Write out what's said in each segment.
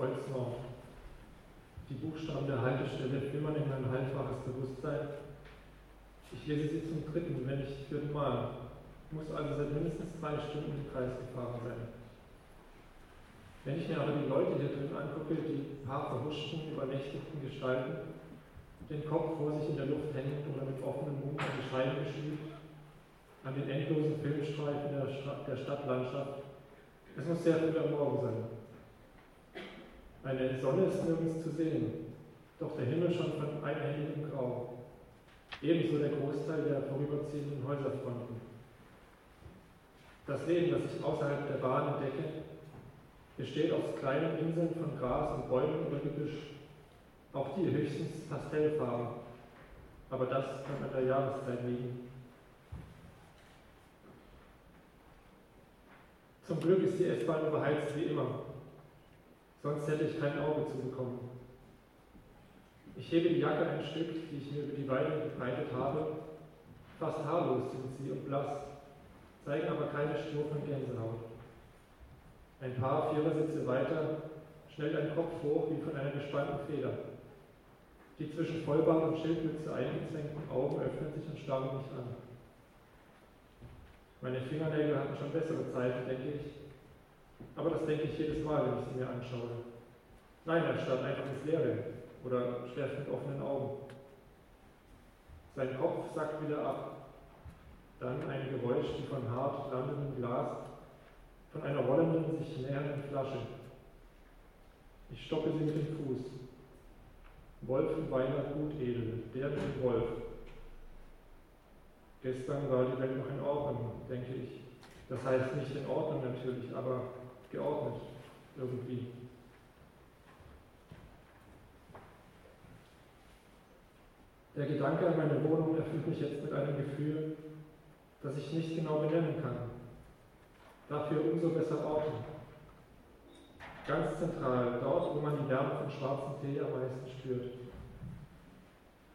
Kreuznorm. Die Buchstaben der Haltestelle flimmern in mein halbwaches Bewusstsein. Ich lese sie zum dritten, wenn nicht vierten Mal. Muss also seit mindestens drei Stunden im Kreis gefahren sein. Wenn ich mir aber die Leute hier drin angucke, die paar verhuschten, übernächtigten Gestalten, den Kopf vor sich in der Luft hängend oder mit offenem Mund an die Scheibe geschiebt, an den endlosen Filmstreifen der, der Stadtlandschaft. Es muss sehr früh am Morgen sein. Eine Sonne ist nirgends zu sehen, doch der Himmel schon von einhelligem Grau. Ebenso der Großteil der vorüberziehenden Häuserfronten. Das Leben, das ich außerhalb der Bahn entdecke, besteht aus kleinen Inseln von Gras und Bäumen oder Gebüsch. Auch die höchstens Pastellfarben. Aber das kann an der Jahreszeit liegen. Zum Glück ist die S-Bahn überheizt wie immer. Sonst hätte ich kein Auge zu bekommen. Ich hebe die Jacke ein Stück, die ich mir über die Weide gebreitet habe. Fast haarlos sind sie und blass, zeigen aber keine Spur von Gänsehaut. Ein paar Vierersitze weiter schnellt ein Kopf hoch wie von einer gespannten Feder. Die zwischen Vollbart und Schildmütze eingezwängten Augen öffnen sich und starren mich an. Meine Fingernägel hatten schon bessere Zeiten, denke ich. Aber das denke ich jedes Mal, wenn ich sie mir anschaue. Nein, er starrt einfach ins Leere oder schläft mit offenen Augen. Sein Kopf sackt wieder ab. Dann ein Geräusch wie von hart landendem Glas von einer rollenden, sich nähernden Flasche. Ich stoppe sie mit dem Fuß. Wolf und Weiner Gutedel, der mit dem Wolf. Gestern war die Welt noch in Ordnung, denke ich. Das heißt nicht in Ordnung natürlich, aber geordnet irgendwie. Der Gedanke an meine Wohnung erfüllt mich jetzt mit einem Gefühl, das ich nicht genau benennen kann dafür umso besser Orte. Ganz zentral, dort, wo man die Wärme von schwarzem Tee am meisten spürt.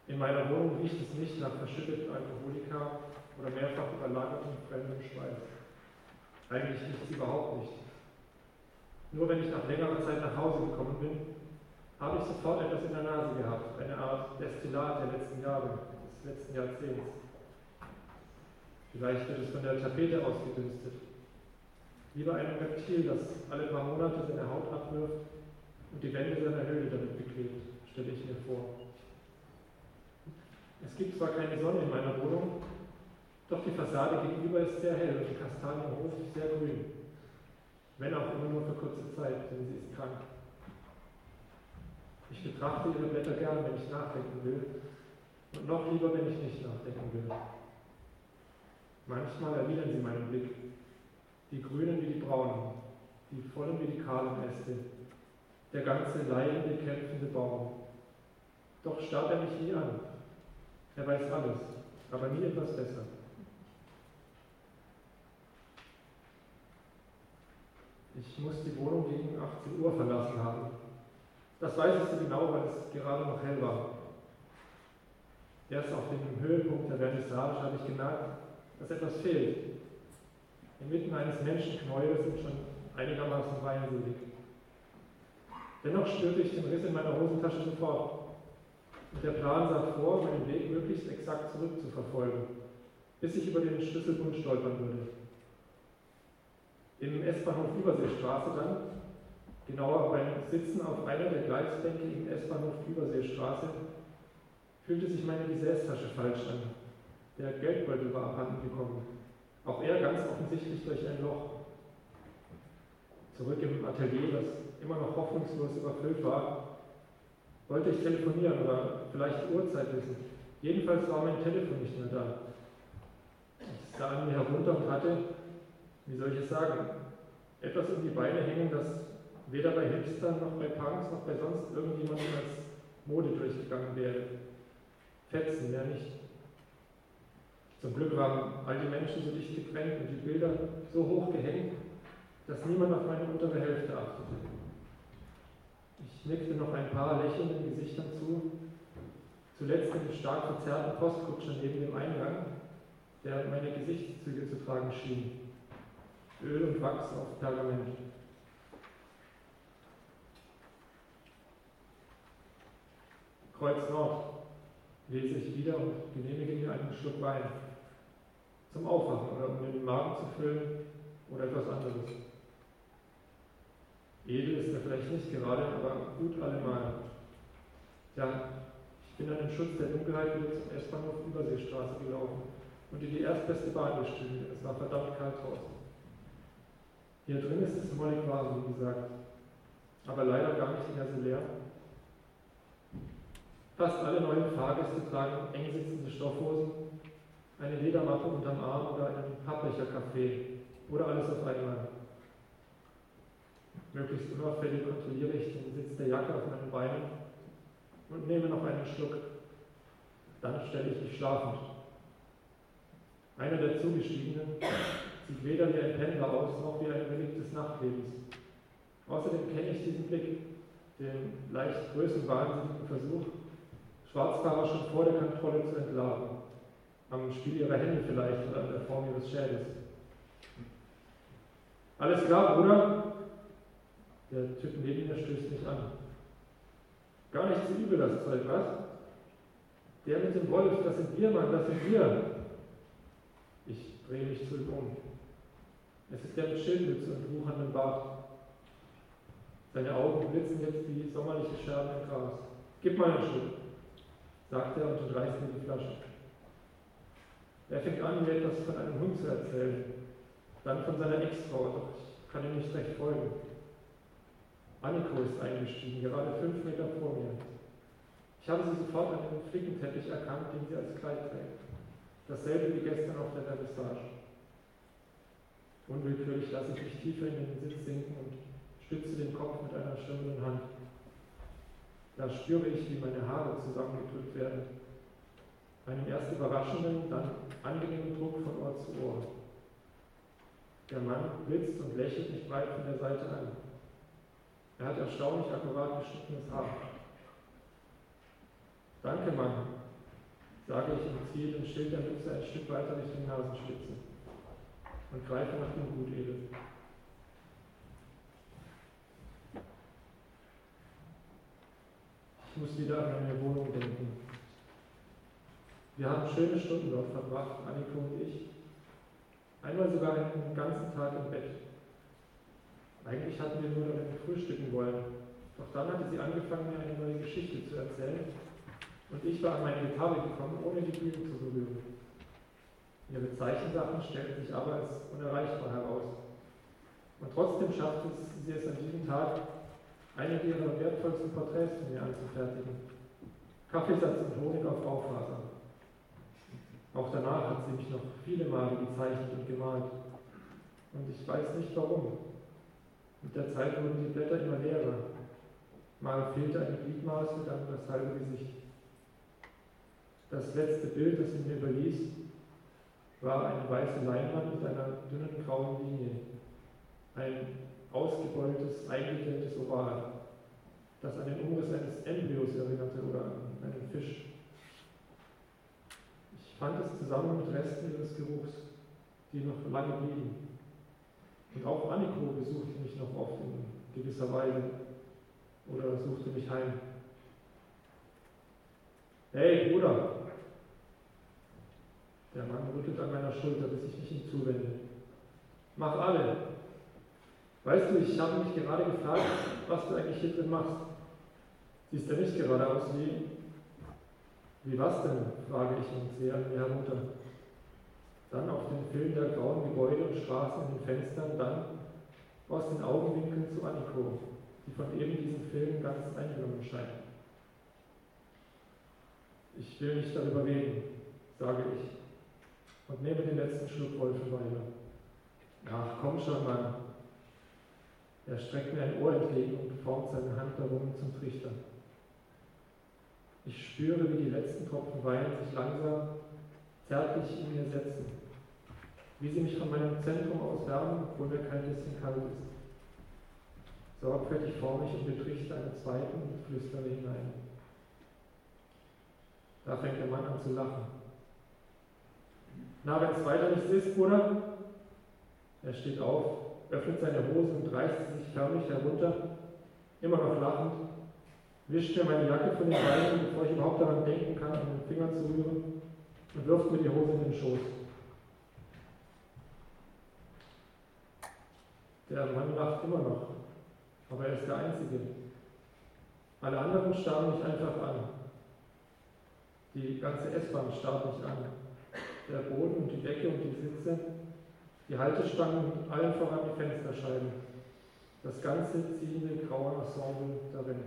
In meiner Wohnung riecht es nicht nach verschütteten Alkoholika oder mehrfach überlagertem fremdem Schweiß. Eigentlich riecht es überhaupt nicht. Nur wenn ich nach längerer Zeit nach Hause gekommen bin, habe ich sofort etwas in der Nase gehabt, eine Art Destillat der letzten Jahre, des letzten Jahrzehnts. Vielleicht wird es von der Tapete ausgedünstet, Lieber ein Reptil, das alle paar Monate seine Haut abwirft und die Wände seiner Höhle damit beklebt, stelle ich mir vor. Es gibt zwar keine Sonne in meiner Wohnung, doch die Fassade gegenüber ist sehr hell und die Kastanie im Hof sehr grün. Wenn auch immer nur für kurze Zeit, denn sie ist krank. Ich betrachte ihre Blätter gern, wenn ich nachdenken will, und noch lieber, wenn ich nicht nachdenken will. Manchmal erwidern sie meinen Blick, die grünen wie die braunen, die vollen wie die kahlen Äste, der ganze leidende, kämpfende Baum. Doch starrt er mich nie an. Er weiß alles, aber nie etwas besser. Ich muss die Wohnung gegen 18 Uhr verlassen haben. Das weiß ich so genau, weil es gerade noch hell war. Erst auf dem Höhepunkt der Vernissage habe ich gemerkt, dass etwas fehlt. Inmitten eines Menschenknäuels sind schon einigermaßen weinselig. Dennoch spürte ich den Riss in meiner Hosentasche sofort. Und der Plan sah vor, meinen Weg möglichst exakt zurückzuverfolgen, bis ich über den Schlüsselbund stolpern würde. Im S-Bahnhof Überseestraße dann, genauer beim Sitzen auf einer der Gleisbänke im S-Bahnhof Überseestraße, fühlte sich meine Gesäßtasche falsch an. Der Geldbeutel war abhanden gekommen. Auch er ganz offensichtlich durch ein Loch. Zurück im Atelier, das immer noch hoffnungslos überfüllt war, wollte ich telefonieren oder vielleicht die Uhrzeit wissen. Jedenfalls war mein Telefon nicht mehr da. Ich sah an mir herunter und hatte, wie soll ich es sagen, etwas um die Beine hängen, das weder bei Hipstern noch bei Punks noch bei sonst irgendjemandem als Mode durchgegangen wäre. Fetzen, mehr nicht. Zum Glück waren all die Menschen so dicht getrennt und die Bilder so hoch gehängt, dass niemand auf meine untere Hälfte achtete. Ich nickte noch ein paar lächelnden Gesichtern zu, zuletzt dem stark verzerrten Postkutscher neben dem Eingang, der meine Gesichtszüge zu tragen schien. Öl und Wachs auf Pergament. Kreuz Nord, lese ich wieder und genehmige mir einen Schluck Wein. Zum Aufwachen oder um den Magen zu füllen oder etwas anderes. Edel ist er vielleicht nicht gerade, aber gut allemal. Ja, ich bin an den Schutz der Dunkelheit wieder zum S-Bahnhof Überseestraße gelaufen und in die erstbeste Bahn gestiegen. Es war verdammt kalt draußen. Hier drin ist es mollig warm, wie gesagt, aber leider gar nicht mehr so leer. Fast alle neuen Fahrgäste tragen eng sitzende Stoffhosen, eine Ledermappe unterm Arm oder einen Pappbecher-Kaffee oder alles auf einmal. Möglichst unauffällig kontrolliere ich den Sitz der Jacke auf meinen Beinen und nehme noch einen Schluck. Dann stelle ich mich schlafend. Einer der Zugestiegenen sieht weder wie ein Pendler aus, noch wie ein Relikt des Nachtlebens. Außerdem kenne ich diesen Blick, den leicht größenwahnsinnigen Versuch, Schwarzfahrer schon vor der Kontrolle zu entlarven. Am Spiel ihrer Hände vielleicht oder an der Form ihres Schädels. Alles klar, Bruder? Der Typ neben mir stößt mich an. Gar nicht zu übel, das Zeug, was? Der mit dem Wolf, das sind wir, Mann, das sind wir. Ich drehe mich zu ihm um. Es ist der mit Schildmütze und wucherndem Bart. Seine Augen blitzen jetzt wie sommerliche Scherben im Gras. Gib mal einen Schluck, sagt er und entreißt mir die Flasche. Er fängt an, mir etwas von einem Hund zu erzählen, dann von seiner Ex-Frau, doch ich kann ihm nicht recht folgen. Anniko ist eingestiegen, gerade fünf Meter vor mir. Ich habe sie sofort an dem Flickenteppich erkannt, den sie als Kleid trägt. Dasselbe wie gestern auf der Vernissage. Unwillkürlich lasse ich mich tiefer in den Sitz sinken und stütze den Kopf mit einer schirmenden Hand. Da spüre ich, wie meine Haare zusammengedrückt werden. Einen erst überraschenden, dann angenehmen Druck von Ohr zu Ohr. Der Mann blitzt und lächelt mich breit von der Seite an. Er hat erstaunlich akkurat geschnittenes Haar. Danke, Mann, sage ich und ziehe den Schild der Mütze ein Stück weiter Richtung Nasenspitze und greife nach dem Gutedel. Ich muss wieder an meine Wohnung denken. Wir haben schöne Stunden dort verbracht, Anniko und ich. Einmal sogar einen ganzen Tag im Bett. Eigentlich hatten wir nur damit frühstücken wollen. Doch dann hatte sie angefangen, mir eine neue Geschichte zu erzählen. Und ich war an meine Gitarre gekommen, ohne die Bühne zu berühren. Ihre Zeichensachen stellten sich aber als unerreichbar heraus. Und trotzdem schaffte sie es an diesem Tag, einige ihrer wertvollsten Porträts von mir anzufertigen. Kaffeesatz und Honig auf Baufaser. Auch danach hat sie mich noch viele Male gezeichnet und gemalt. Und ich weiß nicht warum. Mit der Zeit wurden die Blätter immer leerer. Mal fehlte eine Gliedmaße, dann das halbe Gesicht. Das letzte Bild, das sie mir überließ, war eine weiße Leinwand mit einer dünnen grauen Linie. Ein ausgebeultes, eingeklemmtes Oval, das an den Umriss eines Embryos erinnerte oder an einen Fisch. Ich fand es zusammen mit Resten ihres Geruchs, die noch lange blieben. Und auch Anniko besuchte mich noch oft in gewisser Weise oder suchte mich heim. Hey, Bruder! Der Mann rüttelt an meiner Schulter, bis ich mich ihm zuwende. Mach alle! Weißt du, ich habe mich gerade gefragt, was du eigentlich hier drin machst. Siehst du nicht gerade aus wie. Wie was denn? frage ich und sehe an mir herunter. Dann auf den Film der grauen Gebäude und Straßen in den Fenstern, dann aus den Augenwinkeln zu Anniko, die von eben diesem Film ganz eingenommen scheint. Ich will nicht darüber reden, sage ich und nehme den letzten Schluck Wolfenweiler. Ach, komm schon, Mann, er streckt mir ein Ohr entgegen und formt seine Hand darum zum Trichter. Ich spüre, wie die letzten Tropfen Wein sich langsam, zärtlich in mir setzen. Wie sie mich von meinem Zentrum aus wärmen, obwohl mir kein bisschen kalt ist. Sorgfältig forme ich und betrichte einen zweiten und flüstere hinein. Da fängt der Mann an zu lachen. Na, wenn es weiter nichts ist, Bruder? Er steht auf, öffnet seine Hose und reißt sie sich förmlich herunter, immer noch lachend. wischt mir meine Jacke von den Beinen, bevor ich überhaupt daran denken kann, an den Finger zu rühren, und wirft mir die Hose in den Schoß. Der Mann lacht immer noch, aber er ist der Einzige. Alle anderen starren mich einfach an. Die ganze S-Bahn starrt mich an. Der Boden und die Decke und die Sitze, die Haltestangen und allen voran die Fensterscheiben. Das ganze ziehende graue Ensemble darin.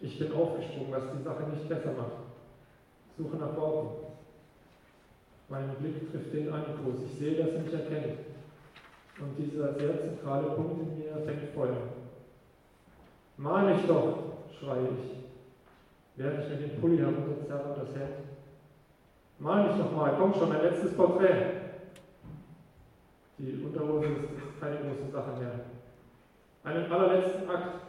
Ich bin aufgesprungen, was die Sache nicht besser macht. Suche nach Worten. Mein Blick trifft den Ankus. Ich sehe, dass er mich erkennt. Und dieser sehr zentrale Punkt in mir fängt Feuer. Mal mich doch, schreie ich, während ich mir den Pulli herunterzerre und das Hemd. Mal mich doch mal, komm schon, mein letztes Porträt. Die Unterhose ist keine große Sache mehr. Einen allerletzten Akt.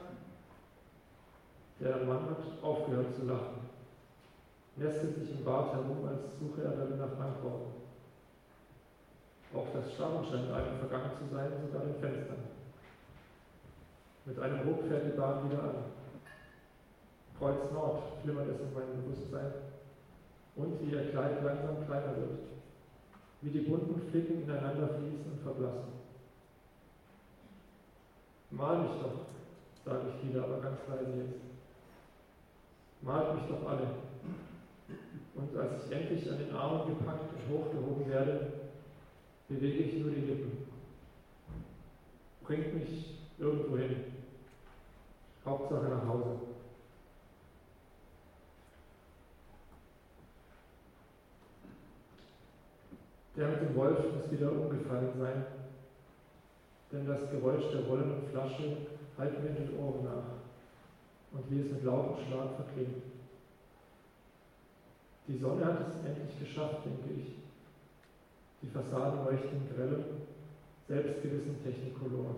Der Mann hat aufgehört zu lachen nestelt sich im Bad herum, als suche er darin nach Antworten. Auch das Starren scheint einem vergangen zu sein, sogar den Fenstern. Mit einem Ruck fährt die Bahn wieder an. Kreuz Nord flimmert es in meinem Bewusstsein und wie ihr Kleid langsam kleiner wird, wie die bunten Flicken ineinander fließen und verblassen. Mal mich doch, sage ich wieder, aber ganz leise jetzt. Malt mich doch alle, und als ich endlich an den Armen gepackt und hochgehoben werde, bewege ich nur die Lippen. Bringt mich irgendwo hin. Hauptsache nach Hause. Der mit dem Wolf muss wieder umgefallen sein, denn das Geräusch der rollenden Flasche hallt mir in den Ohren nach und wie es mit lautem Schlag verklingt. Die Sonne hat es endlich geschafft, denke ich. Die Fassaden leuchten grell, selbstgewissen Technikolor.